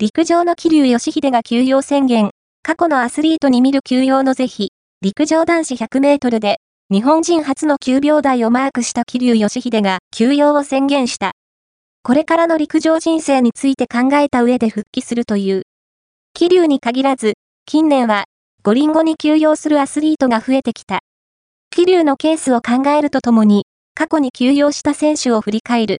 陸上の桐生義秀が休養宣言。過去のアスリートに見る休養の是非。陸上男子100メートルで、日本人初の9秒台をマークした桐生義秀が休養を宣言した。これからの陸上人生について考えた上で復帰するという。桐生に限らず、近年は、五輪後に休養するアスリートが増えてきた。桐生のケースを考えるとともに、過去に休養した選手を振り返る。